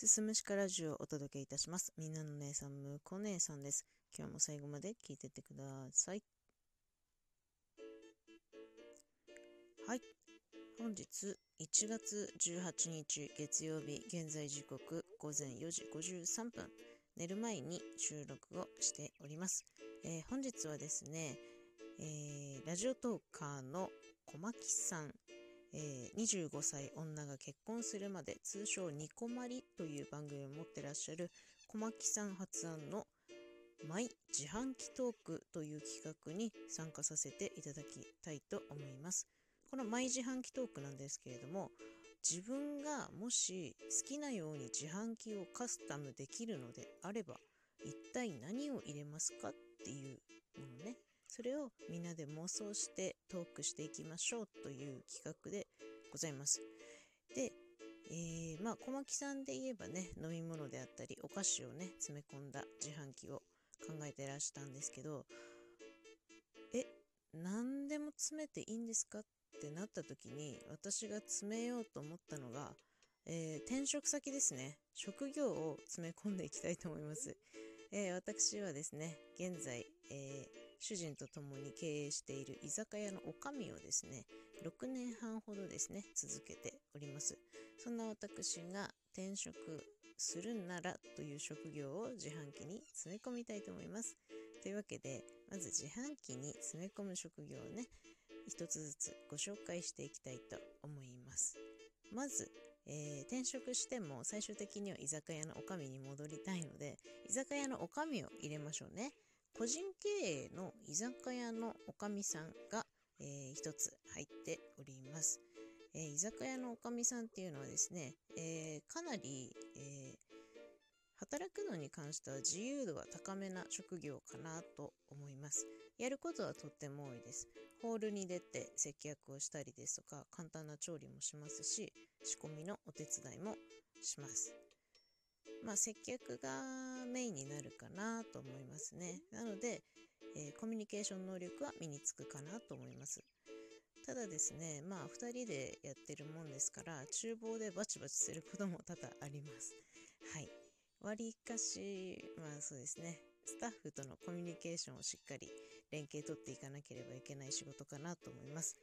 すすむしかラジオをお届けいたします。みんなの姉さん、むこ姉さんです。今日も最後まで聞いてってください。はい。本日1月18日月曜日、現在時刻午前4時53分。寝る前に収録をしております。えー、本日はですね、えー、ラジオトーカーの小牧さん、えー、25歳女が結婚するまで通称ニコマリという番組を持ってらっしゃる小牧さん発案のマイ自販機トークという企画に参加させていただきたいと思います。このマイ自販機トークなんですけれども自分がもし好きなように自販機をカスタムできるのであれば一体何を入れますかっていうそれをみんなで妄想してトークしていきましょうという企画でございます。で、えー、まあ小牧さんで言えばね飲み物であったりお菓子をね詰め込んだ自販機を考えてらしたんですけどえ何でも詰めていいんですかってなった時に私が詰めようと思ったのが、えー、転職先ですね職業を詰め込んでいきたいと思います、えー、私はですね現在、え主人と共に経営している居酒屋の女将をですね、6年半ほどですね、続けております。そんな私が転職するならという職業を自販機に詰め込みたいと思います。というわけで、まず自販機に詰め込む職業をね、一つずつご紹介していきたいと思います。まず、えー、転職しても最終的には居酒屋の女将に戻りたいので、居酒屋の女将を入れましょうね。個人経営の居酒屋のおかみさんが、えー、一つ入っております。えー、居酒屋のおかみさんっていうのはですね、えー、かなり、え働くのに関しては自由度が高めな職業かなと思います。やることはとっても多いです。ホールに出て接客をしたりですとか、簡単な調理もしますし、仕込みのお手伝いもします。まあ、接客がメインになるかなと思いますね。なので、えー、コミュニケーション能力は身につくかなと思います。ただですね、まあ、2人でやってるもんですから、厨房でバチバチすることも多々あります。はい。割りかし、まあそうですね、スタッフとのコミュニケーションをしっかり連携取っていかなければいけない仕事かなと思います。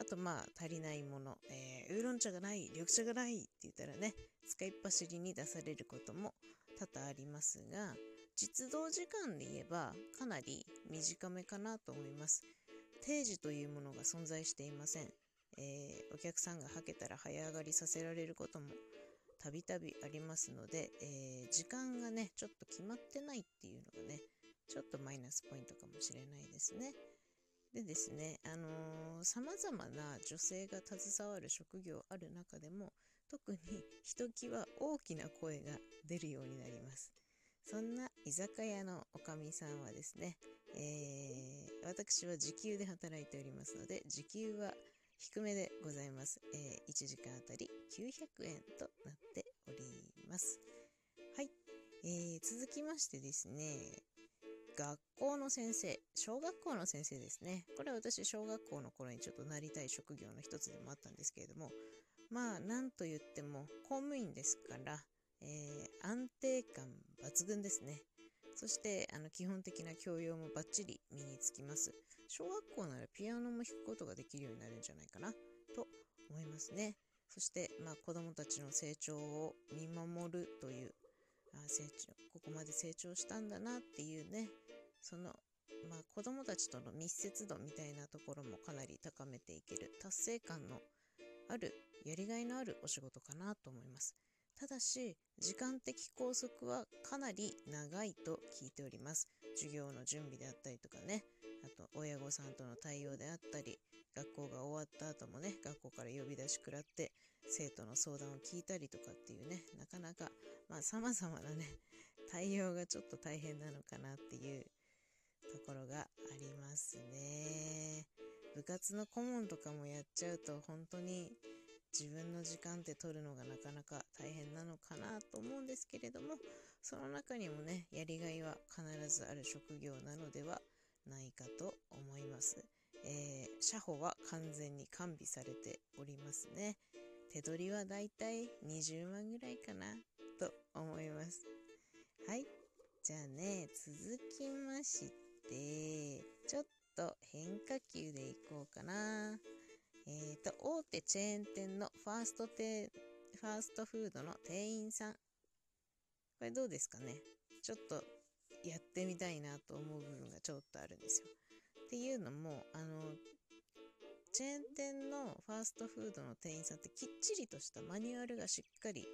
あとまあ足りないもの、えー、ウーロン茶がない、緑茶がないって言ったらね、使いっ走りに出されることも多々ありますが、実動時間で言えばかなり短めかなと思います。定時というものが存在していません。えー、お客さんがはけたら早上がりさせられることもたびたびありますので、えー、時間がね、ちょっと決まってないっていうのがね、ちょっとマイナスポイントかもしれないですね。でですね、あのー、様々な女性が携わる職業ある中でも、特にひときわ大きな声が出るようになります。そんな居酒屋のおかみさんはですね、えー、私は時給で働いておりますので、時給は低めでございます。えー、1時間あたり900円となっております。はい。えー、続きましてですね、学校の先生、小学校の先生ですね。これは私、小学校の頃にちょっとなりたい職業の一つでもあったんですけれども、まあ、なんと言っても公務員ですから、えー、安定感抜群ですね。そして、あの、基本的な教養もバッチリ身につきます。小学校ならピアノも弾くことができるようになるんじゃないかな、と思いますね。そして、まあ、子供たちの成長を見守るというあ成長ここまで成長したんだなっていうねそのまあ子供たちとの密接度みたいなところもかなり高めていける達成感のあるやりがいのあるお仕事かなと思います。ただし時間的拘束はかなり長いと聞いております。授業の準備であったりとかねあと親御さんとの対応であったり学校が終わった後もね学校から呼び出し食らって生徒の相談を聞いたりとかっていうねなかなかまあ様々なね対応がちょっと大変なのかなっていうところがありますね部活の顧問とかもやっちゃうと本当に自分の時間って取るのがなかなか大変なのかなと思うんですけれどもその中にもねやりがいは必ずある職業なのではないかと思います。えー、社保は完全に完備されておりますね。手取りはだいたい20万ぐらいかなと思います。はい。じゃあね、続きまして、と変化球でいこうかな。え、ー、と、大手チェーン店のファーストテファーストフードの店員さん。これどうですかねちょっとやってみたいなと思う部分がちょっとあるんですよ。っていうのも、あの、チェーン店のファーストフードの店員さんってきっちりとしたマニュアルがしっかり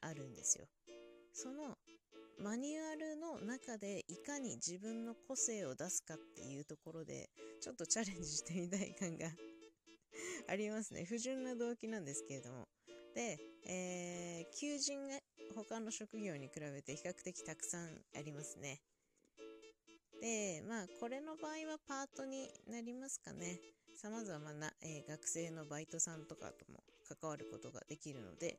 あるんですよ。そのマニュアルの中でいかに自分の個性を出すかっていうところでちょっとチャレンジしてみたい感が ありますね。不純な動機なんですけれども。で、えー、求人が他の職業に比べて比較的たくさんありますね。で、まあ、これの場合はパートになりますかね。様々な、えー、学生のバイトさんとかとも関わることができるので、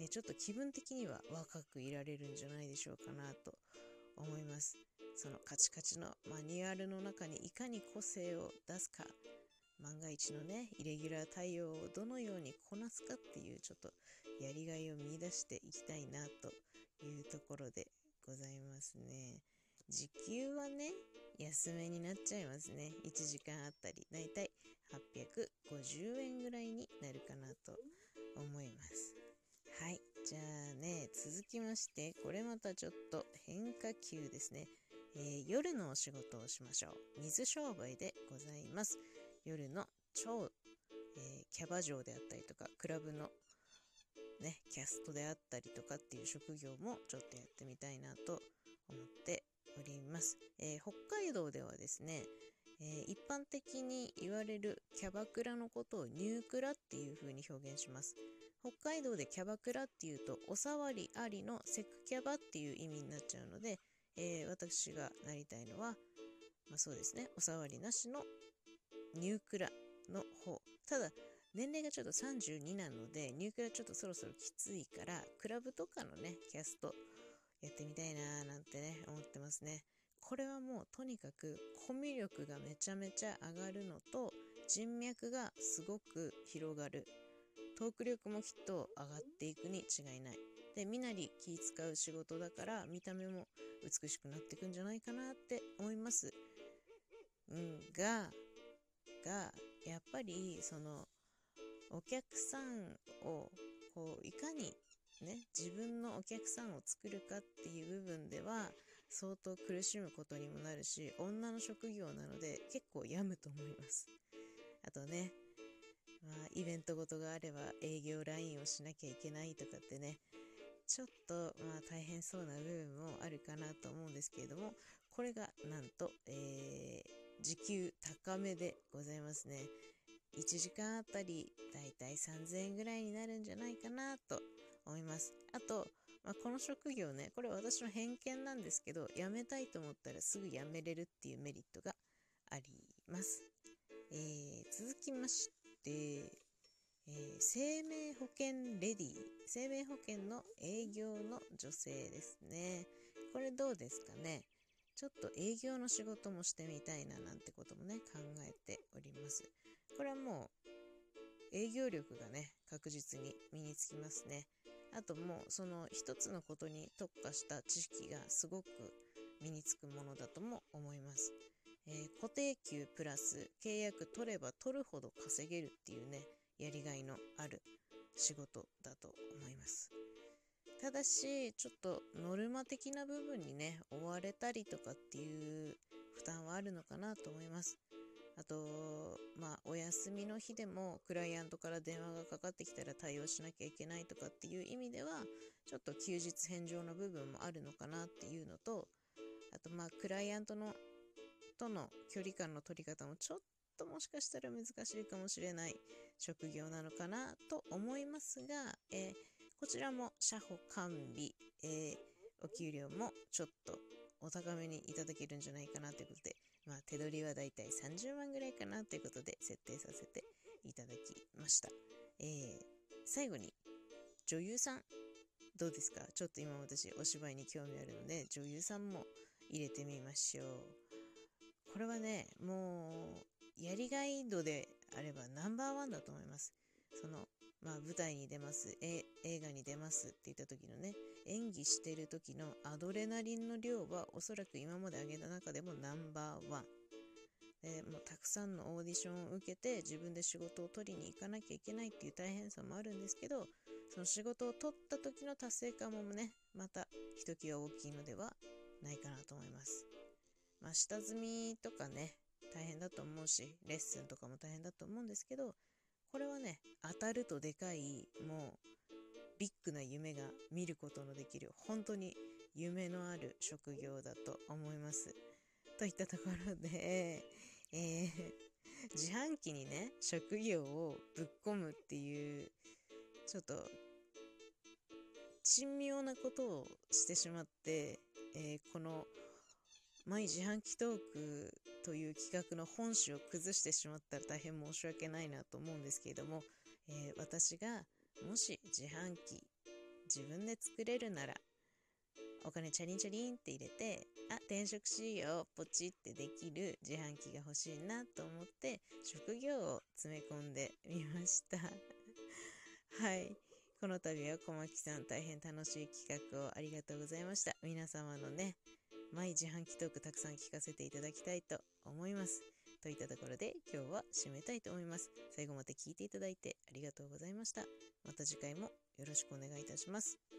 え、ちょっと気分的には若くいられるんじゃないでしょうかなと思います。そのカチカチのマニュアルの中にいかに個性を出すか、万が一のね、イレギュラー対応をどのようにこなすかっていうちょっとやりがいを見出していきたいなというところでございますね。時給はね、安めになっちゃいますね。1時間あたり、だいたい850円ぐらいになるかなと続きまして、これまたちょっと変化球ですね。えー、夜のお仕事をしましょう。水商売でございます。夜の超、えー、キャバ嬢であったりとか、クラブのね、キャストであったりとかっていう職業もちょっとやってみたいなと思っております。えー、北海道ではですね、え、一般的に言われるキャバクラのことをニュークラっていう風に表現します。北海道でキャバクラっていうと、おさわりありのセクキャバっていう意味になっちゃうので、えー、私がなりたいのは、まあ、そうですね、おさわりなしのニュークラの方。ただ、年齢がちょっと32なので、ニュークラちょっとそろそろきついから、クラブとかのね、キャストやってみたいなーなんてね、思ってますね。これはもうとにかくコミュ力がめちゃめちゃ上がるのと、人脈がすごく広がる。トーク力もきっと上がっていくに違いない。で、身なり気使う仕事だから、見た目も美しくなっていくんじゃないかなって思います。うんが、が、やっぱり、その、お客さんを、こう、いかにね、自分のお客さんを作るかっていう部分では、相当苦しむことにもなるし、女の職業なので結構病むと思います。あとね、まあ、イベントごとがあれば営業ラインをしなきゃいけないとかってね、ちょっとまあ大変そうな部分もあるかなと思うんですけれども、これがなんと、えー、時給高めでございますね。1時間あたりだいたい3000円ぐらいになるんじゃないかなと思います。あと、まあ、この職業ね、これ私の偏見なんですけど、辞めたいと思ったらすぐ辞めれるっていうメリットがあります。えー、続きまして、えー、生命保険レディ生命保険の営業の女性ですね。これどうですかね？ちょっと営業の仕事もしてみたいななんてこともね、考えております。これはもう営業力がね、確実に身につきますね。あともうその一つのことに特化した知識がすごく身につくものだとも思います。えー、固定給プラス契約取れば取るほど稼げるっていうね、やりがいのある仕事だと思います。ただし、ちょっとノルマ的な部分にね、追われたりとかっていう負担はあるのかなと思います。あと、まあ、お休みの日でもクライアントから電話がかかってきたら対応しなきゃいけないとかっていう意味では、ちょっと休日返上の部分もあるのかなっていうのと、あと、まあ、クライアントのとの距離感の取り方もちょっともしかしたら難しいかもしれない職業なのかなと思いますが、えー、こちらも社保完備、えー、お給料もちょっとお高めにいただけるんじゃないかなということで、まあ、手取りはだいたい30万ぐらいかなということで設定させていただきました。えー、最後に、女優さん、どうですか？ちょっと今私お芝居に興味あるので、女優さんも入れてみましょう。これはね、もう、やりがい度であればナンバーワンだと思います。その、まあ舞台に出ます、映画に出ますって言った時のね、演技してる時のアドレナリンの量はおそらく今まで挙げた中でもナンバーワン。でもうたくさんのオーディションを受けて自分で仕事を取りに行かなきゃいけないっていう大変さもあるんですけどその仕事を取った時の達成感もねまたひときわ大きいのではないかなと思いますまあ下積みとかね大変だと思うしレッスンとかも大変だと思うんですけどこれはね当たるとでかいもうビッグな夢が見ることのできる本当に夢のある職業だと思います。といったところで、えー、自販機にね職業をぶっ込むっていうちょっと珍妙なことをしてしまって、えー、このマイ自販機トークという企画の本旨を崩してしまったら大変申し訳ないなと思うんですけれども、えー、私がもし自販機自分で作れるならお金チャリンチャリンって入れてあ転職しようポチってできる自販機が欲しいなと思って職業を詰め込んでみました。はい。この度は小牧さん大変楽しい企画をありがとうございました。皆様のね毎自販機トークたくさん聞かせていただきたいと思います。といったところで今日は締めたいと思います。最後まで聞いていただいてありがとうございました。また次回もよろしくお願いいたします。